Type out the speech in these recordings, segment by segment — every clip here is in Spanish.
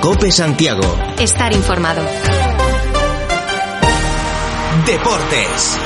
Cope Santiago. Estar informado. Deportes.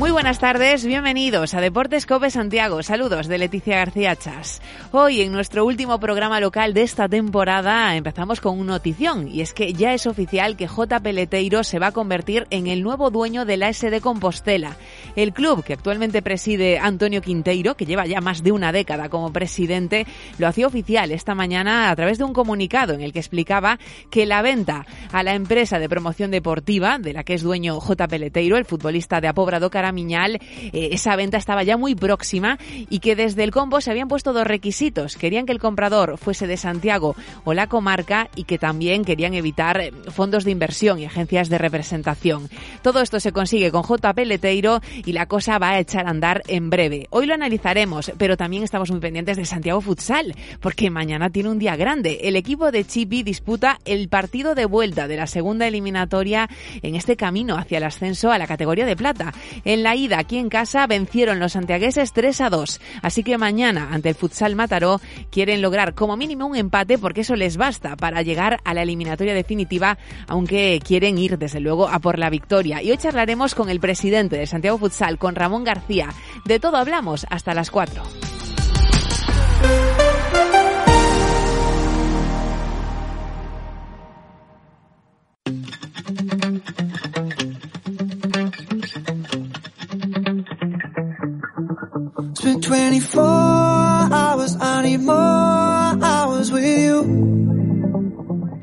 Muy buenas tardes, bienvenidos a Deportes Cope Santiago. Saludos de Leticia García Chas. Hoy en nuestro último programa local de esta temporada empezamos con una notición y es que ya es oficial que J. Peleteiro se va a convertir en el nuevo dueño de la SD Compostela. El club que actualmente preside Antonio Quinteiro, que lleva ya más de una década como presidente, lo hacía oficial esta mañana a través de un comunicado en el que explicaba que la venta a la empresa de promoción deportiva de la que es dueño J. Peleteiro, el futbolista de Apobrado Cara Miñal, eh, esa venta estaba ya muy próxima y que desde el combo se habían puesto dos requisitos. Querían que el comprador fuese de Santiago o la comarca y que también querían evitar eh, fondos de inversión y agencias de representación. Todo esto se consigue con J. Peleteiro y la cosa va a echar a andar en breve. Hoy lo analizaremos, pero también estamos muy pendientes de Santiago Futsal, porque mañana tiene un día grande. El equipo de Chipi disputa el partido de vuelta de la segunda eliminatoria en este camino hacia el ascenso a la categoría de plata. En la ida aquí en casa vencieron los santiagueses 3 a 2. Así que mañana ante el Futsal Mataró quieren lograr como mínimo un empate porque eso les basta para llegar a la eliminatoria definitiva, aunque quieren ir desde luego a por la victoria. Y hoy charlaremos con el presidente de Santiago Futsal, con Ramón García. De todo hablamos hasta las 4.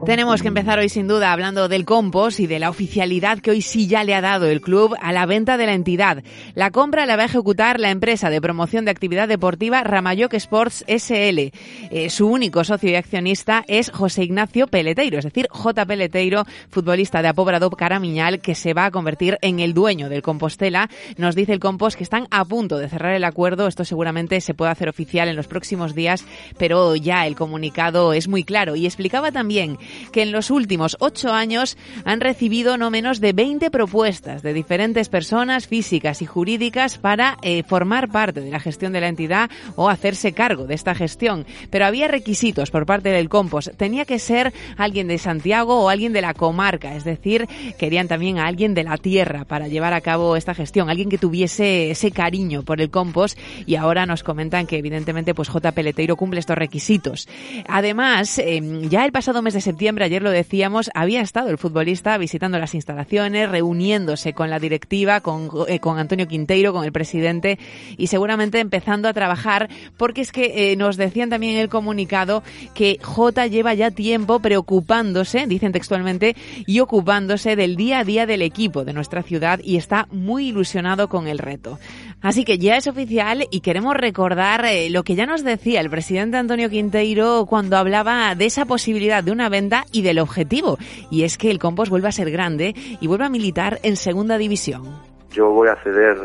Tenemos que empezar hoy sin duda hablando del compost y de la oficialidad que hoy sí ya le ha dado el club a la venta de la entidad. La compra la va a ejecutar la empresa de promoción de actividad deportiva Ramayoc Sports SL. Eh, su único socio y accionista es José Ignacio Peleteiro, es decir, J. Peleteiro, futbolista de Apobrado Caramiñal, que se va a convertir en el dueño del Compostela. Nos dice el compost que están a punto de cerrar el acuerdo. Esto seguramente se puede hacer oficial en los próximos días, pero ya el comunicado es muy claro. Y explicaba también que en los últimos ocho años han recibido no menos de 20 propuestas de diferentes personas físicas y jurídicas para eh, formar parte de la gestión de la entidad o hacerse cargo de esta gestión. Pero había requisitos por parte del Compos. Tenía que ser alguien de Santiago o alguien de la comarca, es decir, querían también a alguien de la tierra para llevar a cabo esta gestión, alguien que tuviese ese cariño por el Compos y ahora nos comentan que evidentemente pues J. Peleteiro cumple estos requisitos. Además, eh, ya el pasado mes de septiembre, ayer lo decíamos, había estado el futbolista visitando las instalaciones, reuniéndose con la directiva, con, eh, Antonio Quinteiro, con el presidente y seguramente empezando a trabajar porque es que eh, nos decían también en el comunicado que J lleva ya tiempo preocupándose, dicen textualmente, y ocupándose del día a día del equipo de nuestra ciudad y está muy ilusionado con el reto. Así que ya es oficial y queremos recordar eh, lo que ya nos decía el presidente Antonio Quinteiro cuando hablaba de esa posibilidad de una venta y del objetivo. Y es que el Compos vuelva a ser grande y vuelva a militar en segunda división. Yo voy a ceder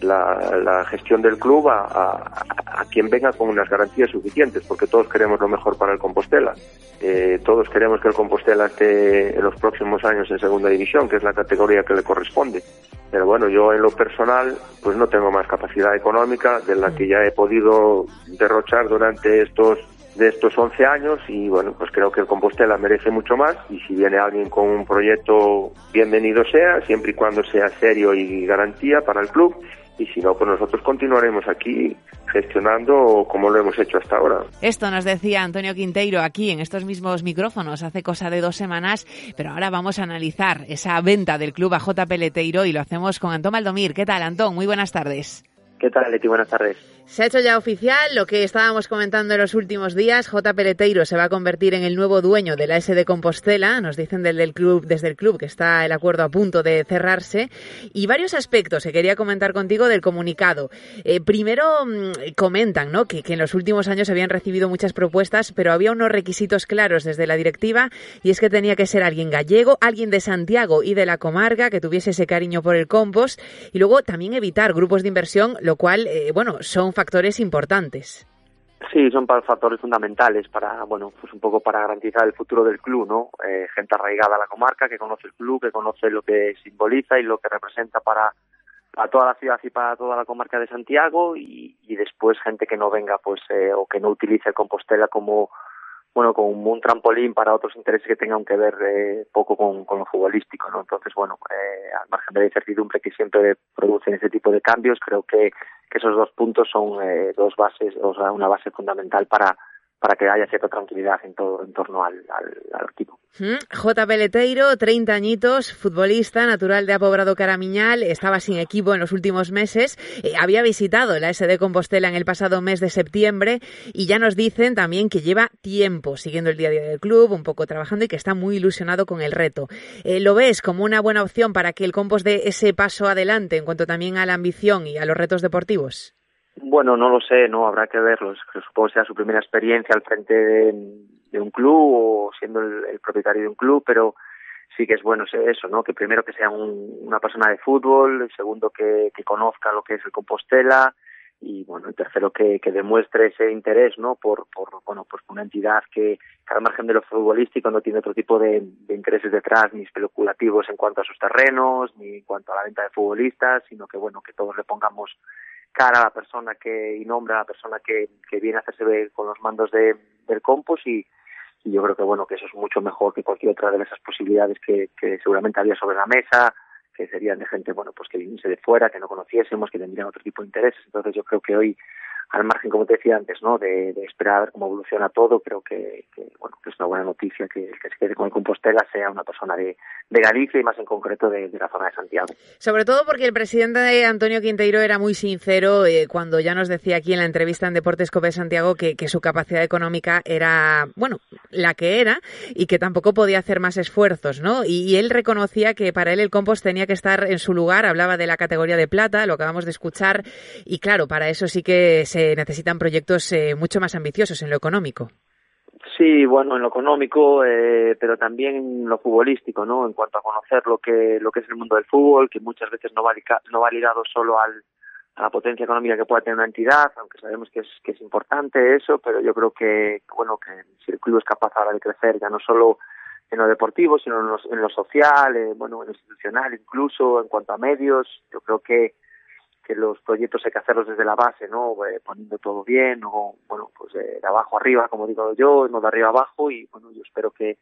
la, gestión del club a, a, a, quien venga con unas garantías suficientes, porque todos queremos lo mejor para el Compostela. Eh, todos queremos que el Compostela esté en los próximos años en segunda división, que es la categoría que le corresponde. Pero bueno, yo en lo personal, pues no tengo más capacidad económica de la que ya he podido derrochar durante estos de estos 11 años y bueno, pues creo que el Compostela merece mucho más y si viene alguien con un proyecto, bienvenido sea, siempre y cuando sea serio y garantía para el club y si no, pues nosotros continuaremos aquí gestionando como lo hemos hecho hasta ahora. Esto nos decía Antonio Quinteiro aquí en estos mismos micrófonos hace cosa de dos semanas, pero ahora vamos a analizar esa venta del club a J. Peleteiro y lo hacemos con Antón Maldomir. ¿Qué tal, Antón? Muy buenas tardes. ¿Qué tal, Leti? Buenas tardes. Se ha hecho ya oficial lo que estábamos comentando en los últimos días. J. Peleteiro se va a convertir en el nuevo dueño de la S de Compostela. Nos dicen del, del club, desde el club que está el acuerdo a punto de cerrarse. Y varios aspectos que quería comentar contigo del comunicado. Eh, primero mm, comentan ¿no? que, que en los últimos años habían recibido muchas propuestas, pero había unos requisitos claros desde la directiva y es que tenía que ser alguien gallego, alguien de Santiago y de la comarca que tuviese ese cariño por el compost y luego también evitar grupos de inversión, lo cual, eh, bueno, son factores importantes. Sí, son factores fundamentales para, bueno, pues un poco para garantizar el futuro del club, ¿no? Eh, gente arraigada a la comarca, que conoce el club, que conoce lo que simboliza y lo que representa para, para toda la ciudad y para toda la comarca de Santiago y, y después gente que no venga, pues, eh, o que no utilice Compostela como, bueno, como un trampolín para otros intereses que tengan que ver eh, poco con, lo futbolístico, ¿no? Entonces, bueno, eh, al margen de la incertidumbre que siempre producen ese tipo de cambios, creo que, esos dos puntos son eh, dos bases, o sea, una base fundamental para para que haya cierta tranquilidad en todo en torno al, equipo. J. Peleteiro, 30 añitos, futbolista, natural de Apobrado Caramiñal, estaba sin equipo en los últimos meses, eh, había visitado la SD Compostela en el pasado mes de septiembre y ya nos dicen también que lleva tiempo siguiendo el día a día del club, un poco trabajando y que está muy ilusionado con el reto. Eh, ¿Lo ves como una buena opción para que el Compost dé ese paso adelante en cuanto también a la ambición y a los retos deportivos? Bueno, no lo sé, no habrá que verlo. Supongo que sea su primera experiencia al frente de, un club o siendo el, el, propietario de un club, pero sí que es bueno eso, ¿no? Que primero que sea un, una persona de fútbol, segundo que, conozca lo que es el Compostela y bueno, el tercero que, que demuestre ese interés, ¿no? Por, por bueno, pues una entidad que, que al margen de lo futbolístico no tiene otro tipo de, de intereses detrás, ni especulativos en cuanto a sus terrenos, ni en cuanto a la venta de futbolistas, sino que bueno, que todos le pongamos cara a la persona que y nombra a la persona que, que viene a hacerse ver con los mandos de, del compost y, y yo creo que bueno que eso es mucho mejor que cualquier otra de esas posibilidades que, que seguramente había sobre la mesa que serían de gente bueno pues que viniese de fuera que no conociésemos que tendrían otro tipo de intereses. Entonces yo creo que hoy al margen, como te decía antes, ¿no? De, esperar a ver cómo evoluciona todo, creo que, que, bueno, que es una buena noticia que el que se quede con el Compostela sea una persona de, de Galicia y más en concreto de, de, la zona de Santiago. Sobre todo porque el presidente Antonio Quinteiro era muy sincero eh, cuando ya nos decía aquí en la entrevista en Deportes Cope Santiago que, que su capacidad económica era, bueno, la que era y que tampoco podía hacer más esfuerzos, ¿no? Y, y él reconocía que para él el compost tenía que estar en su lugar, hablaba de la categoría de plata, lo acabamos de escuchar, y claro, para eso sí que se necesitan proyectos eh, mucho más ambiciosos en lo económico. Sí, bueno, en lo económico, eh, pero también en lo futbolístico, ¿no? En cuanto a conocer lo que lo que es el mundo del fútbol, que muchas veces no va, no va ligado solo al, a la potencia económica que pueda tener una entidad, aunque sabemos que es que es importante eso, pero yo creo que bueno que el club es capaz ahora de crecer ya no solo en lo deportivo, sino en lo, en lo social, eh, bueno, en lo institucional, incluso en cuanto a medios, yo creo que que los proyectos hay que hacerlos desde la base, ¿no? Eh, poniendo todo bien, o bueno, pues eh, de abajo arriba, como digo yo, no de arriba abajo, y bueno, yo espero que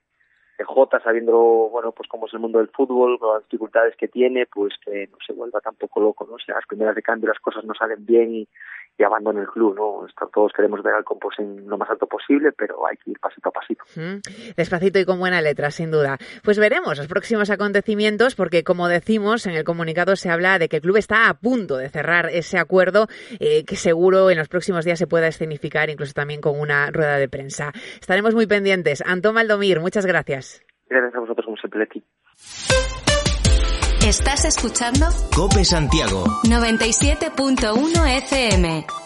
el J, sabiendo, bueno, pues cómo es el mundo del fútbol, las dificultades que tiene, pues que no se vuelva tampoco loco, ¿no? Si a las primeras de cambio las cosas no salen bien y, y abandone el club, ¿no? Todos queremos ver al compost en lo más alto posible, pero hay que ir pasito a pasito. Mm, despacito y con buena letra, sin duda. Pues veremos los próximos acontecimientos, porque como decimos, en el comunicado se habla de que el club está a punto de cerrar ese acuerdo, eh, que seguro en los próximos días se pueda escenificar, incluso también con una rueda de prensa. Estaremos muy pendientes. Antón Maldomir, muchas gracias. Gracias a vosotros, como siempre, Leti. Estás escuchando Cope Santiago 97.1 FM.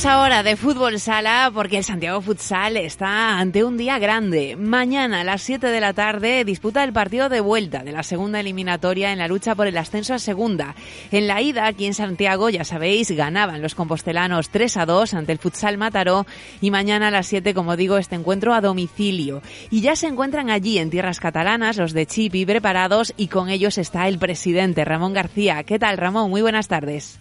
Hablamos ahora de fútbol sala porque el Santiago Futsal está ante un día grande. Mañana a las 7 de la tarde disputa el partido de vuelta de la segunda eliminatoria en la lucha por el ascenso a segunda. En la ida aquí en Santiago, ya sabéis, ganaban los compostelanos 3 a 2 ante el Futsal Mataró y mañana a las 7, como digo, este encuentro a domicilio. Y ya se encuentran allí en tierras catalanas los de Chipi preparados y con ellos está el presidente Ramón García. ¿Qué tal, Ramón? Muy buenas tardes.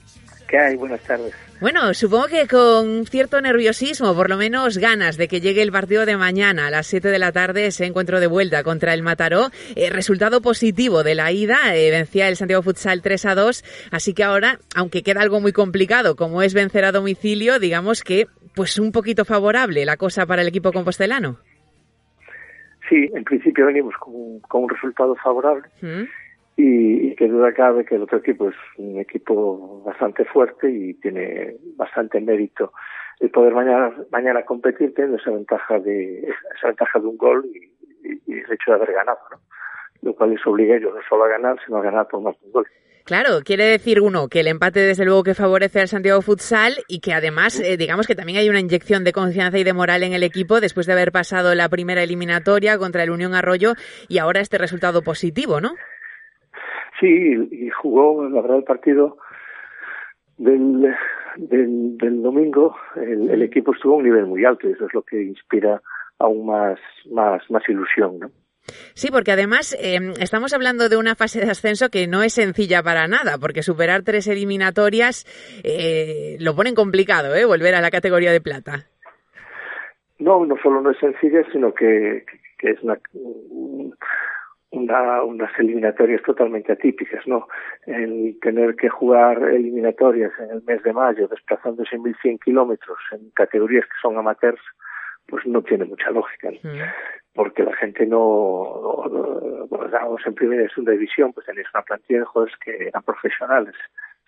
¿Qué hay? Buenas tardes. Bueno, supongo que con cierto nerviosismo, por lo menos ganas de que llegue el partido de mañana a las 7 de la tarde, ese encuentro de vuelta contra el Mataró. Eh, resultado positivo de la ida, eh, vencía el Santiago Futsal 3 a 2, así que ahora, aunque queda algo muy complicado, como es vencer a domicilio, digamos que pues un poquito favorable la cosa para el equipo compostelano. Sí, en principio venimos con, un resultado favorable mm. Y, que duda cabe que el otro equipo es un equipo bastante fuerte y tiene bastante mérito el poder mañana, mañana competir teniendo esa ventaja de esa ventaja de un gol y, el hecho de haber ganado, ¿no? lo cual les obliga a ellos no solo a ganar, sino a ganar por más de un gol. Claro, quiere decir uno que el empate desde luego que favorece al Santiago Futsal y que además eh, digamos que también hay una inyección de confianza y de moral en el equipo después de haber pasado la primera eliminatoria contra el Unión Arroyo y ahora este resultado positivo, ¿no? Sí, y jugó la verdad el partido del, del, domingo, el, el, equipo estuvo a un nivel muy alto y eso es lo que inspira aún más, más, más ilusión, ¿no? Sí, porque además em, estamos hablando de una fase de ascenso que no es sencilla para nada, porque superar tres eliminatorias eh, lo ponen complicado, ¿eh? Volver a la categoría de plata. No, no solo no es sencilla, sino que, que es una, una, unas eliminatorias totalmente atípicas, ¿no? El tener que jugar eliminatorias en el mes de mayo, desplazándose 1.100 kilómetros en categorías que son amateurs, pues no tiene mucha lógica. Mm. Porque la gente no, no, en primera y segunda división, pues tenéis una plantilla de jugadores que eran profesionales.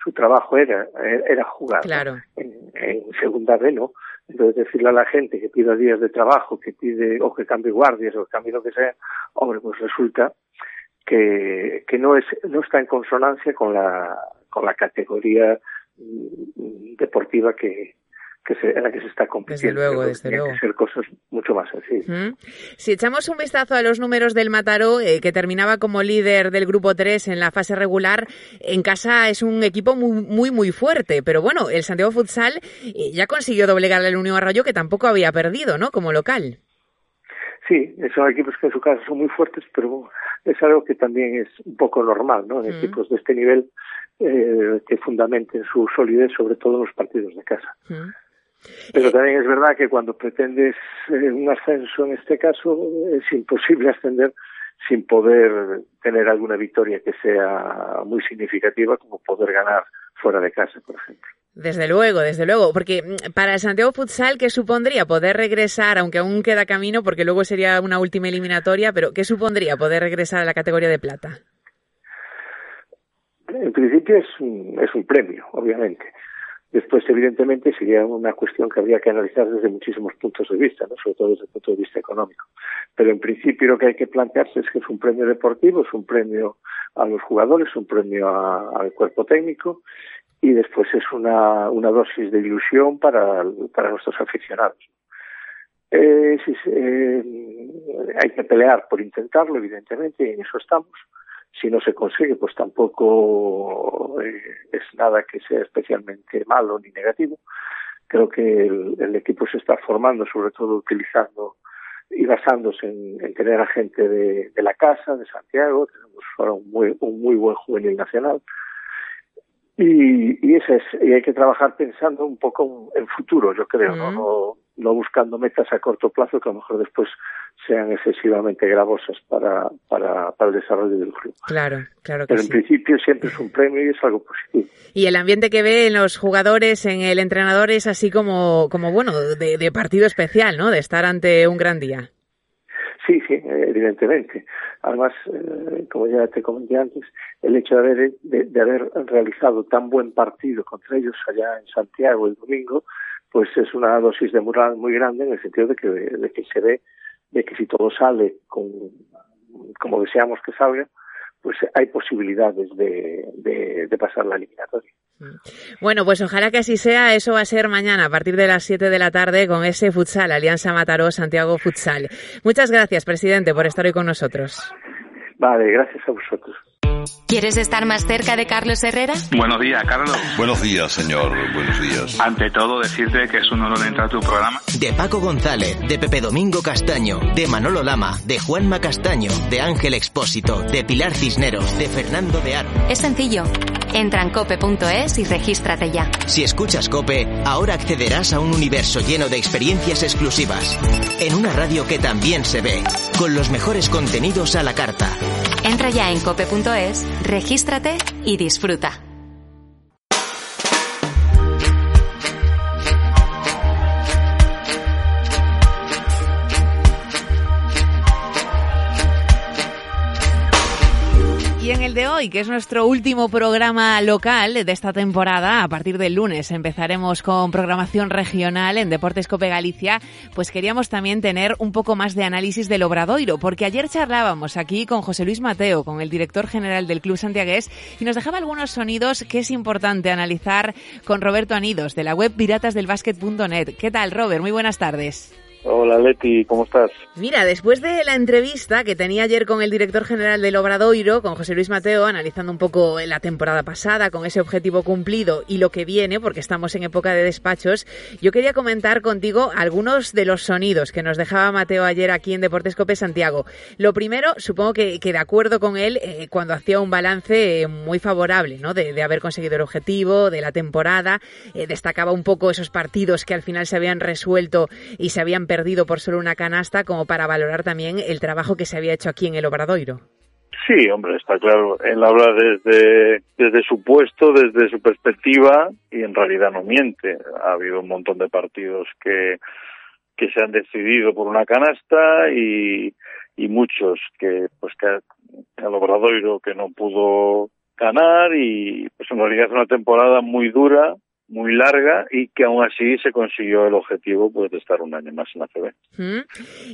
Su trabajo era, era jugar. Claro. En, segunda B, ¿no? Entonces decirle a la gente que pida días de trabajo, que pide, o que cambie guardias, o que cambie lo que sea, hombre, pues resulta que, no es, no está en consonancia con la, con la categoría mm, deportiva que, que se, en la que se está compitiendo. Desde luego, desde luego. Que ser cosas mucho más sencillas. Si echamos un vistazo a los números del Mataró, eh, que terminaba como líder del grupo 3 en la fase regular, en casa es un equipo muy, muy, muy fuerte. Pero bueno, el Santiago Futsal eh, ya consiguió doblegar al Unión Arroyo, que tampoco había perdido, ¿no? Como local. Sí, son equipos que en su casa son muy fuertes, pero es algo que también es un poco normal, ¿no? En equipos de este nivel eh, que fundamenten su solidez, sobre todo en los partidos de casa. Pero también es verdad que cuando pretendes eh, un ascenso en este caso es imposible ascender sin poder tener alguna victoria que sea muy significativa como poder ganar fuera de casa, por ejemplo. Desde luego, desde luego, porque mm, para el Santiago Futsal, ¿qué supondría poder regresar, aunque aún queda camino, porque luego sería una última eliminatoria, pero ¿qué supondría poder regresar a la categoría de plata? En principio es es un premio, obviamente. Después, evidentemente, sería una cuestión que habría que analizar desde muchísimos puntos de vista, ¿no? sobre todo desde el punto de vista económico. Pero en principio lo que hay que plantearse es que es un premio deportivo, es un premio a los jugadores, un premio al cuerpo técnico y después es una, una dosis de ilusión para, para nuestros aficionados. Eh, eh, hay que pelear por intentarlo, evidentemente, y en eso estamos si no se consigue, pues tampoco eh, es nada que sea especialmente malo ni negativo. Creo que el, equipo se está formando, sobre todo utilizando y basándose en, tener a gente de, la casa, de Santiago, tenemos ahora un muy, un muy buen juvenil nacional. Y, y, eso es, y hay que trabajar pensando un poco en futuro, yo creo, ¿no? No buscando metas a corto plazo que a lo mejor después sean excesivamente gravosas para, para, para el desarrollo del club. Claro, claro que Pero en principio siempre es un premio y es algo positivo. Y el ambiente que ve en los jugadores, en el entrenador, es así como, como bueno, de, de partido especial, ¿no? De estar ante un gran día. Sí, sí, evidentemente. Además, eh, como ya te comenté antes, el hecho de haber, de, de haber realizado tan buen partido contra ellos allá en Santiago el domingo, pues es una dosis de moral muy grande en el sentido de que, de que se ve de que si todo sale con, como deseamos que salga, pues hay posibilidades de, de, pasar la eliminatoria. Bueno, pues ojalá que así sea. Eso va a ser mañana a partir de las 7 de la tarde con ese futsal, Alianza Mataró Santiago Futsal. Muchas gracias, presidente, por estar hoy con nosotros. Vale, gracias a vosotros. ¿Quieres estar más cerca de Carlos Herrera? Buenos días, Carlos. Buenos días, señor. Buenos días. Ante todo, decirte que es un honor entrar a tu programa. De Paco González, de Pepe Domingo Castaño, de Manolo Lama, de Juanma Castaño, de Ángel Expósito, de Pilar Cisneros, de Fernando de Aro. Es sencillo. Entra en cope.es y regístrate ya. Si escuchas Cope, ahora accederás a un universo lleno de experiencias exclusivas. En una radio que también se ve, con los mejores contenidos a la carta. Entra ya en cope.es, regístrate y disfruta. Hoy, que es nuestro último programa local de esta temporada. A partir del lunes empezaremos con programación regional en Deportes Cope Galicia. Pues queríamos también tener un poco más de análisis del Obradoiro, porque ayer charlábamos aquí con José Luis Mateo, con el director general del Club Santiagués, y nos dejaba algunos sonidos que es importante analizar con Roberto Anidos, de la web piratasdelbasket.net. ¿Qué tal, Robert? Muy buenas tardes. Hola Leti, ¿cómo estás? Mira, después de la entrevista que tenía ayer con el director general del Obradoiro, con José Luis Mateo, analizando un poco la temporada pasada, con ese objetivo cumplido y lo que viene, porque estamos en época de despachos, yo quería comentar contigo algunos de los sonidos que nos dejaba Mateo ayer aquí en Deportes Cope Santiago. Lo primero, supongo que, de acuerdo con él, eh, cuando hacía un balance eh, muy favorable, ¿no? De, de, haber conseguido el objetivo, de la temporada, eh, destacaba un poco esos partidos que al final se habían resuelto y se habían perdido por solo una canasta, como para valorar también el trabajo que se había hecho aquí en el Obradoiro. Sí, hombre, está claro. Él habla desde, desde su puesto, desde su perspectiva, y en realidad no miente. Ha habido un montón de partidos que, se han decidido por una canasta y, muchos que, pues que el Obradoiro que no pudo ganar y pues en realidad es una temporada muy dura, muy larga y que aún así se consiguió el objetivo pues, de estar un año más en la CB. Mm.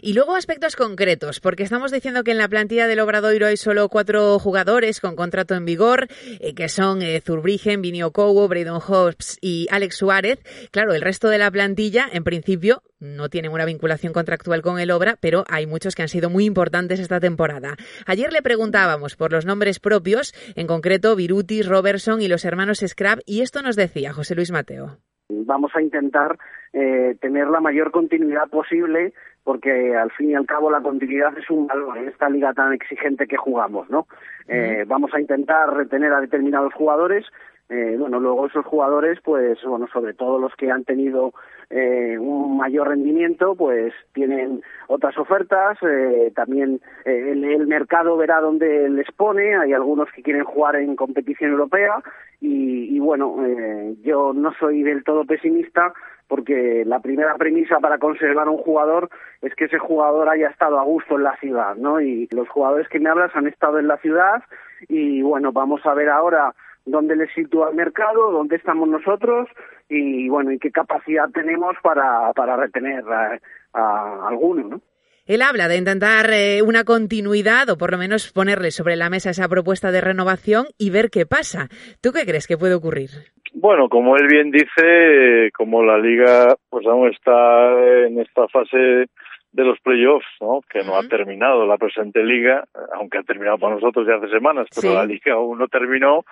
Y luego aspectos concretos, porque estamos diciendo que en la plantilla del Obradoiro hay solo cuatro jugadores con contrato en vigor, eh, que son eh, Zurbrigen, Vinio Cowo, Hobbs y Alex Suárez. Claro, el resto de la plantilla, en principio, no tienen una vinculación contractual con el Obra, pero hay muchos que han sido muy importantes esta temporada. Ayer le preguntábamos por los nombres propios, en concreto Virutis, Robertson y los hermanos Scrap, y esto nos decía José Luis Mateo. Vamos a intentar eh, tener la mayor continuidad posible porque al fin y al cabo la continuidad es un valor en esta liga tan exigente que jugamos, ¿no? Eh, vamos a intentar retener a determinados jugadores eh, bueno, luego esos jugadores, pues, bueno, sobre todo los que han tenido eh, un mayor rendimiento, pues tienen otras ofertas. Eh, también eh, el, mercado verá dónde les pone. Hay algunos que quieren jugar en competición europea y, y bueno, eh, yo no soy del todo pesimista porque la primera premisa para conservar un jugador es que ese jugador haya estado a gusto en la ciudad, ¿no? Y los jugadores que me hablas han estado en la ciudad y bueno, vamos a ver ahora dónde le sitúa el mercado, dónde estamos nosotros y bueno, y qué capacidad tenemos para, para retener a, a alguno, ¿no? Él habla de intentar eh, una continuidad o por lo menos ponerle sobre la mesa esa propuesta de renovación y ver qué pasa. ¿Tú qué crees que puede ocurrir? Bueno, como él bien dice, como la liga pues aún está en esta fase de los playoffs, ¿no? que no uh -huh. ha terminado la presente liga, aunque ha terminado para nosotros ya hace semanas, pero sí. la liga aún no terminó,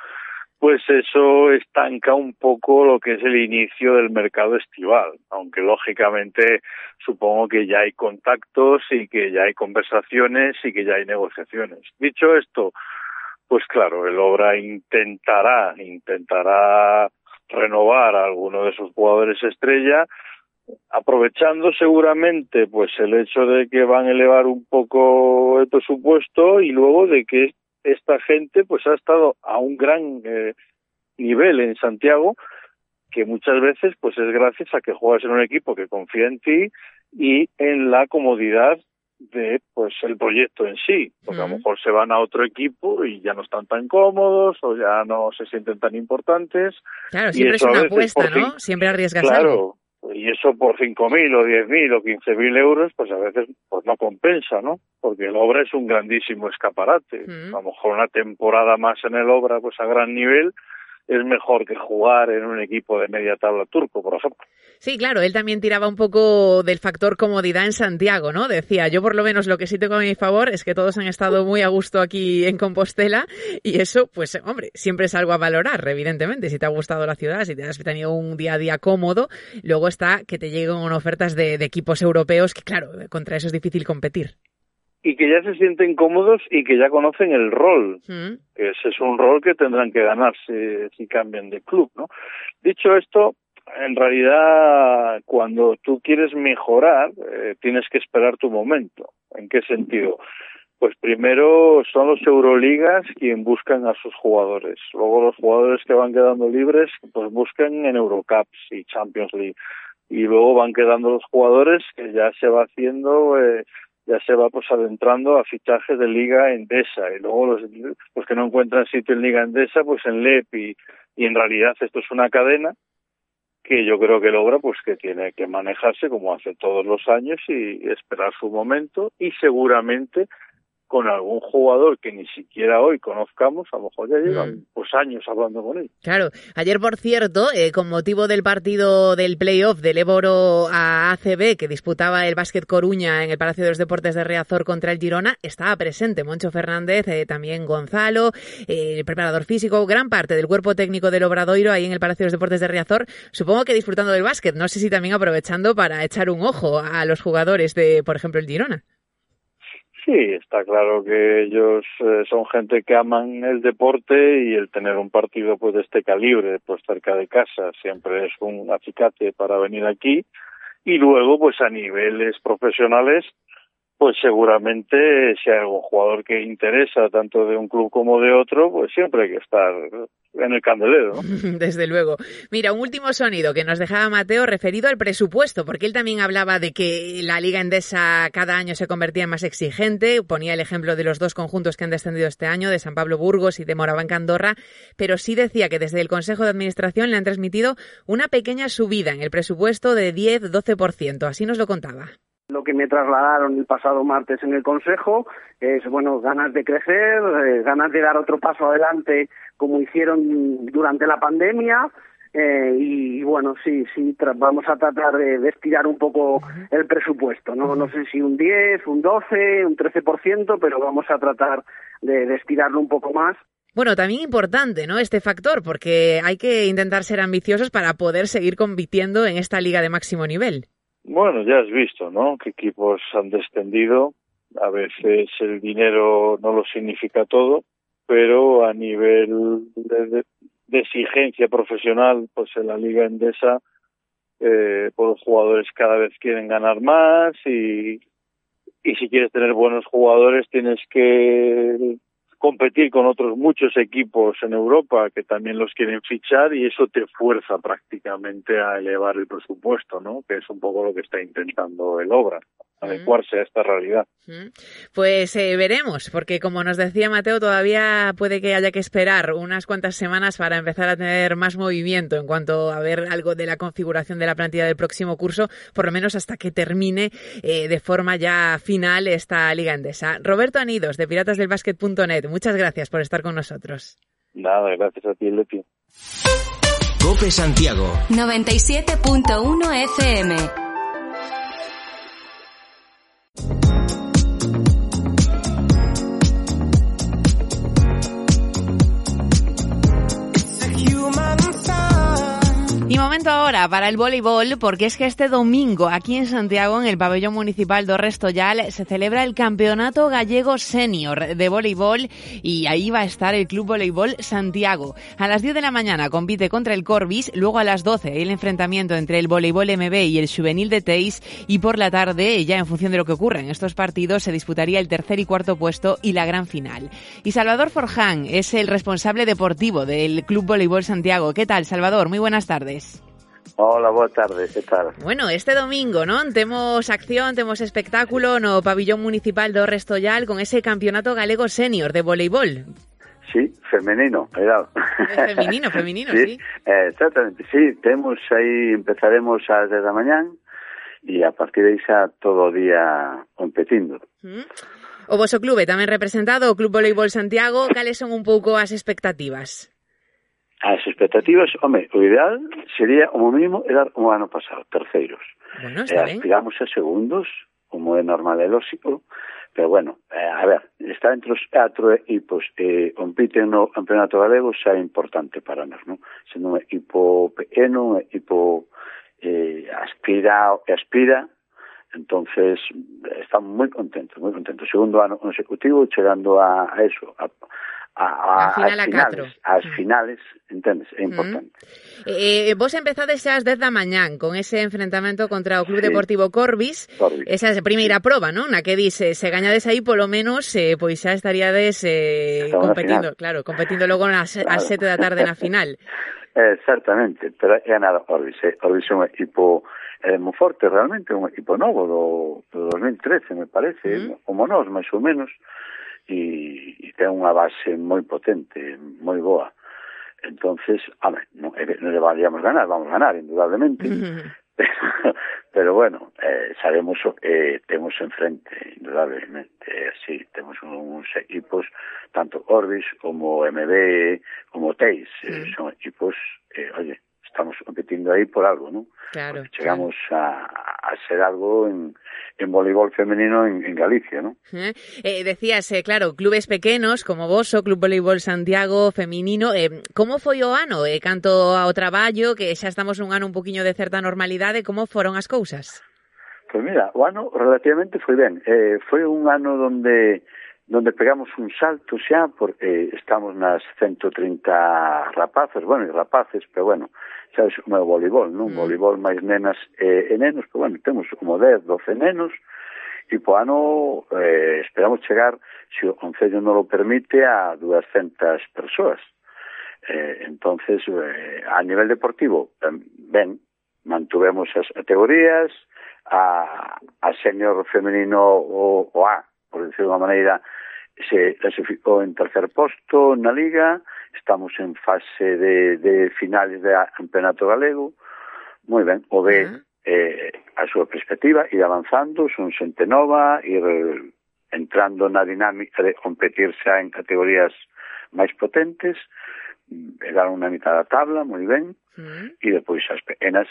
pues eso estanca un poco lo que es el inicio del mercado estival, aunque lógicamente supongo que ya hay contactos y que ya hay conversaciones y que ya hay negociaciones. Dicho esto, pues claro, el Obra intentará, intentará renovar a alguno de sus jugadores estrella, aprovechando seguramente pues el hecho de que van a elevar un poco el presupuesto y luego de que esta gente pues ha estado a un gran eh, nivel en Santiago que muchas veces pues es gracias a que juegas en un equipo que confía en ti y en la comodidad de pues el proyecto en sí, porque uh -huh. a lo mejor se van a otro equipo y ya no están tan cómodos o ya no se sienten tan importantes. Claro, siempre es una apuesta, ¿no? Siempre arriesgas claro, algo. Y eso por 5.000 o 10.000 o 15.000 euros, pues a veces pues no compensa, ¿no? Porque el Obra es un grandísimo escaparate. A lo mejor una temporada más en el Obra, pues a gran nivel, es mejor que jugar en un equipo de media tabla turco, por ejemplo. Sí, claro, él también tiraba un poco del factor comodidad en Santiago, ¿no? Decía, yo por lo menos lo que sí tengo a mi favor es que todos han estado muy a gusto aquí en Compostela y eso, pues, hombre, siempre es algo a valorar, evidentemente. Si te ha gustado la ciudad, si te has tenido un día a día cómodo, luego está que te lleguen ofertas de, de equipos europeos que, claro, contra eso es difícil competir y que ya se sienten cómodos y que ya conocen el rol, mm. que ese es un rol que tendrán que ganarse si cambian de club, ¿no? Dicho esto, en realidad cuando tú quieres mejorar eh, tienes que esperar tu momento. ¿En qué sentido? Pues primero son los Euroligas quien buscan a sus jugadores. Luego los jugadores que van quedando libres pues buscan en Eurocups y Champions League. Y luego van quedando los jugadores que ya se va haciendo eh, ya se va pues adentrando a fichajes de Liga Endesa y luego los, que no encuentran sitio en Liga Endesa pues en LEP y en realidad esto es una cadena que yo creo que logra pues que tiene que manejarse como hace todos los años y esperar su momento y seguramente con algún jugador que ni siquiera hoy conozcamos, a lo mejor ya llevan mm. pues años hablando con él. Claro, ayer por cierto, eh, con motivo del partido del playoff del Éboro a ACB que disputaba el Básquet Coruña en el Palacio de los Deportes de Reazor contra el Girona, estaba presente Moncho Fernández, eh, también Gonzalo, eh, el preparador físico, gran parte del cuerpo técnico del Obradoiro ahí en el Palacio de los Deportes de Riazor, supongo que disfrutando del básquet, no sé si también aprovechando para echar un ojo a los jugadores de, por ejemplo, el Girona. Sí, está claro que ellos eh, son gente que aman el deporte y el tener un partido pues de este calibre, pues cerca de casa, siempre es un acicate para venir aquí. Y luego, pues a niveles profesionales, pues seguramente si hay algún jugador que interesa tanto de un club como de otro, pues siempre hay que estar en el candelero. Desde luego. Mira, un último sonido que nos dejaba Mateo referido al presupuesto, porque él también hablaba de que la Liga Endesa cada año se convertía en más exigente, ponía el ejemplo de los dos conjuntos que han descendido este año, de San Pablo Burgos y de Moraván Andorra, pero sí decía que desde el Consejo de Administración le han transmitido una pequeña subida en el presupuesto de 10-12%, así nos lo contaba. Lo que me trasladaron el pasado martes en el Consejo es, bueno, ganas de crecer, eh, ganas de dar otro paso adelante como hicieron durante la pandemia. Eh, y, bueno, sí, sí, vamos a tratar de, estirar un poco el presupuesto, ¿no? No sé si un 10, un 12, un 13%, pero vamos a tratar de, de estirarlo un poco más. Bueno, también importante, ¿no? Este factor, porque hay que intentar ser ambiciosos para poder seguir compitiendo en esta liga de máximo nivel. Bueno, ya has visto, ¿no? Que equipos han descendido. A veces el dinero no lo significa todo, pero a nivel de, exigencia profesional, pues en la Liga Endesa, eh, pues los jugadores cada vez quieren ganar más y, y si quieres tener buenos jugadores tienes que competir con otros muchos equipos en Europa que también los quieren fichar y eso te fuerza prácticamente a elevar el presupuesto, ¿no? Que es un poco lo que está intentando el Obra adecuarse a esta realidad. Pues eh, veremos, porque como nos decía Mateo, todavía puede que haya que esperar unas cuantas semanas para empezar a tener más movimiento en cuanto a ver algo de la configuración de la plantilla del próximo curso, por lo menos hasta que termine eh, de forma ya final esta Liga Endesa. Roberto Anidos, de piratasdelbasket.net, muchas gracias por estar con nosotros. Nada, gracias a ti, Leti. Cope Santiago 97.1 FM Y momento ahora para el voleibol, porque es que este domingo aquí en Santiago, en el pabellón municipal de Restoyal, se celebra el Campeonato Gallego Senior de voleibol y ahí va a estar el Club Voleibol Santiago. A las 10 de la mañana compite contra el Corbis, luego a las 12 el enfrentamiento entre el voleibol MB y el juvenil de Teis y por la tarde, ya en función de lo que ocurra en estos partidos, se disputaría el tercer y cuarto puesto y la gran final. Y Salvador Forján es el responsable deportivo del Club Voleibol Santiago. ¿Qué tal, Salvador? Muy buenas tardes. Hola, boa tarde, que tal? Bueno, este domingo, non? Temos acción, temos espectáculo no pabillón municipal do Restollal con ese campeonato galego senior de voleibol. Sí, femenino, cuidado. Femenino, femenino, sí. sí. Eh, exactamente, sí, temos aí, empezaremos ás 10 da mañán e a partir de aí xa todo o día competindo. Mm. O voso clube tamén representado, o Club Voleibol Santiago, cales son un pouco as expectativas? as expectativas, home, o ideal sería, como mínimo, era un ano pasado, terceiros. Bueno, está eh, aspiramos a segundos, como é normal e lógico, pero bueno, eh, a ver, está entre os catro equipos que eh, compiten no campeonato galego xa é importante para nós, non? Sendo un equipo pequeno, un equipo eh, aspira, aspira entonces eh, estamos moi contentos, moi contentos. Segundo ano consecutivo chegando a, a eso, a, a, a, final, as finales, a as finales, entendes, é mm. importante. Mm. Eh, vos empezades ás 10 da mañán con ese enfrentamento contra o Club sí. Deportivo Corbis, Corbis. esa é a primeira proba, non? Na que dice, se gañades aí polo menos, eh, pois xa estaríades eh, competindo, claro, competindo logo nas, claro. ás 7 da tarde na final. Exactamente, pero é nada Orbis, eh? Orbis é un equipo eh, moi forte realmente, un equipo novo do, do 2013 me parece, mm. como nós, máis ou menos, e, e ten unha base moi potente, moi boa. Entonces, a ver, non, eh, non le valíamos ganar, vamos a ganar, indudablemente, pero, pero bueno, eh, sabemos o que temos enfrente, indudablemente, eh, sí, temos un, uns equipos, tanto Orbis como MB, como Teis, eh, son equipos, eh, oye, estamos competindo aí por algo, non? Claro. Porque chegamos claro. a, a ser algo en, en voleibol femenino en, en Galicia, ¿no? Eh, eh, decías, eh, claro, clubes pequenos como vos, o Club Voleibol Santiago Feminino, eh, como foi o ano? Eh, canto ao traballo, que xa estamos un ano un poquinho de certa normalidade, como foron as cousas? Pois pues mira, o ano relativamente foi ben. Eh, foi un ano donde donde pegamos un salto xa porque estamos nas 130 rapazas, bueno, rapaces, pero bueno, sabes como é o voleibol, non? Mm. Voleibol máis nenas eh, e nenos, pero bueno, temos como 10, 12 nenos e po ano eh, esperamos chegar, se o Concello non lo permite, a 200 persoas. Eh, entonces, eh, a nivel deportivo, ben, mantuvemos as categorías, a, a senior femenino o, o A por decirlo de unha maneira, se clasificou en tercer posto na Liga, estamos en fase de, de finales de campeonato galego, moi ben, o B uh -huh. eh, a súa perspectiva ir avanzando, son xente nova, ir entrando na dinámica de competirse en categorías máis potentes, mm, dar unha mitad da tabla, moi ben, uh -huh. e depois as pequenas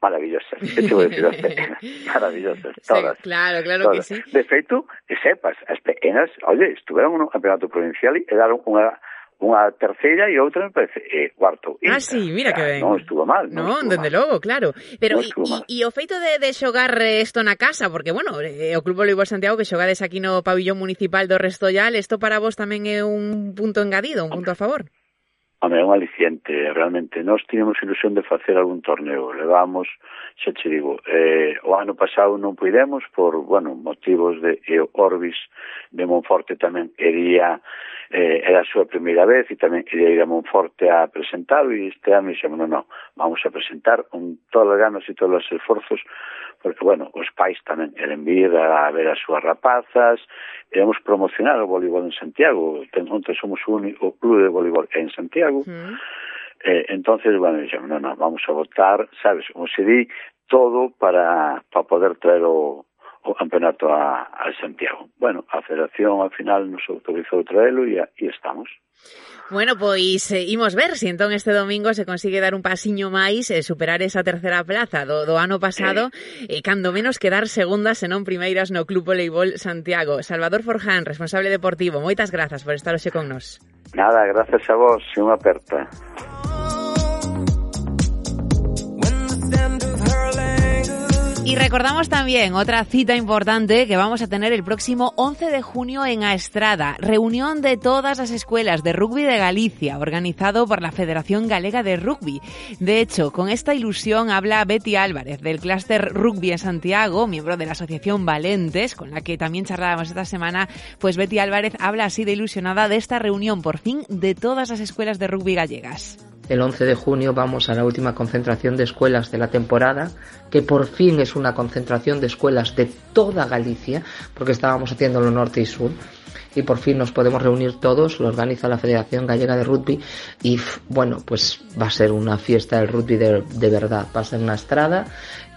maravillosas, que vou dicir as pequenas, maravillosas, todas. Sí, claro, claro todas. que sí. De feito, que sepas, as pequenas, oye, estuveron no campeonato provincial e daron unha unha terceira e outra me parece eh, cuarto. Ah, Inter. Ah, sí, mira que ben. Non estuvo mal. Non, non dende logo, claro. Pero e o feito de, de xogar isto na casa, porque, bueno, eh, o Club Voleibol Santiago que xogades aquí no pabillón municipal do Restollal, isto para vos tamén é un punto engadido, un punto a favor. Home, é un aliciente, realmente. Nós tínhamos ilusión de facer algún torneo. Levamos, xa che digo, eh, o ano pasado non puidemos por, bueno, motivos de e Orbis de Monforte tamén quería eh, era a súa primeira vez e tamén quería ir a Monforte a presentar e este ano dixemos, non, non, vamos a presentar con todas as ganas e todos os esforzos porque, bueno, os pais tamén queren vir a ver as súas rapazas queremos promocionar o voleibol en Santiago ten somos o único club de voleibol en Santiago mm. eh, entonces, bueno, dixemos, non, non, vamos a votar sabes, como se di, todo para, para poder traer o, o campeonato a, a Santiago. Bueno, a federación ao final nos autorizou traelo e, e estamos. Bueno, pois eh, imos ver se si entón este domingo se consigue dar un pasiño máis e eh, superar esa terceira plaza do, do ano pasado e eh, cando menos quedar segundas e non primeiras no Club Voleibol Santiago. Salvador Forján, responsable deportivo, moitas grazas por estar hoxe con nos. Nada, gracias a vos, unha aperta. Y recordamos también otra cita importante que vamos a tener el próximo 11 de junio en Aestrada, reunión de todas las escuelas de rugby de Galicia, organizado por la Federación Galega de Rugby. De hecho, con esta ilusión habla Betty Álvarez del clúster Rugby en Santiago, miembro de la Asociación Valentes, con la que también charlábamos esta semana, pues Betty Álvarez habla así de ilusionada de esta reunión por fin de todas las escuelas de rugby gallegas. El 11 de junio vamos a la última concentración de escuelas de la temporada, que por fin es una concentración de escuelas de toda Galicia, porque estábamos haciendo lo norte y sur. Y por fin nos podemos reunir todos, lo organiza la Federación Gallega de Rugby y bueno, pues va a ser una fiesta del rugby de, de verdad, va a ser una estrada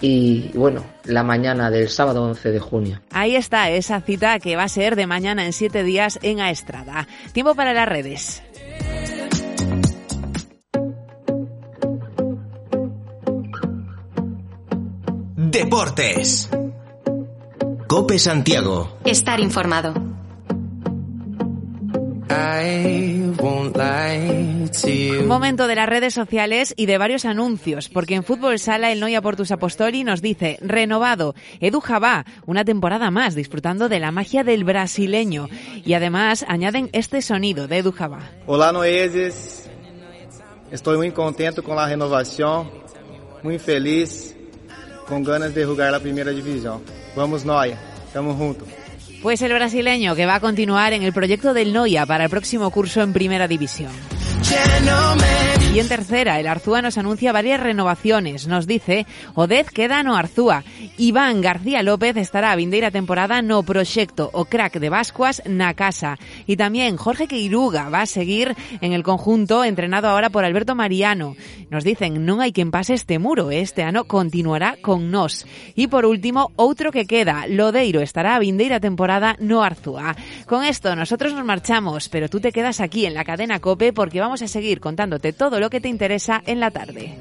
y bueno, la mañana del sábado 11 de junio. Ahí está esa cita que va a ser de mañana en siete días en Aestrada. Tiempo para las redes. Deportes. Cope Santiago. Estar informado. Momento de las redes sociales y de varios anuncios, porque en Fútbol Sala el Noia Portus Apostoli nos dice, renovado, Edu Javá, una temporada más, disfrutando de la magia del brasileño. Y además añaden este sonido de Edu Javá. Hola Noeses, estoy muy contento con la renovación, muy feliz, con ganas de jugar la primera división. Vamos Noia, estamos juntos. Pues el brasileño que va a continuar en el proyecto del Noia para el próximo curso en Primera División. Y en tercera, el Arzúa nos anuncia varias renovaciones. Nos dice, Odez queda no Arzúa. Iván García López estará a vindeira temporada no proyecto o crack de Vascuas na casa. Y también Jorge Queiruga va a seguir en el conjunto entrenado ahora por Alberto Mariano. Nos dicen, no hay quien pase este muro, este ano continuará con nos. Y por último, otro que queda, Lodeiro estará a vindeira temporada no Arzúa. Con esto nosotros nos marchamos, pero tú te quedas aquí en la cadena Cope porque vamos vamos a seguir contándote todo lo que te interesa en la tarde.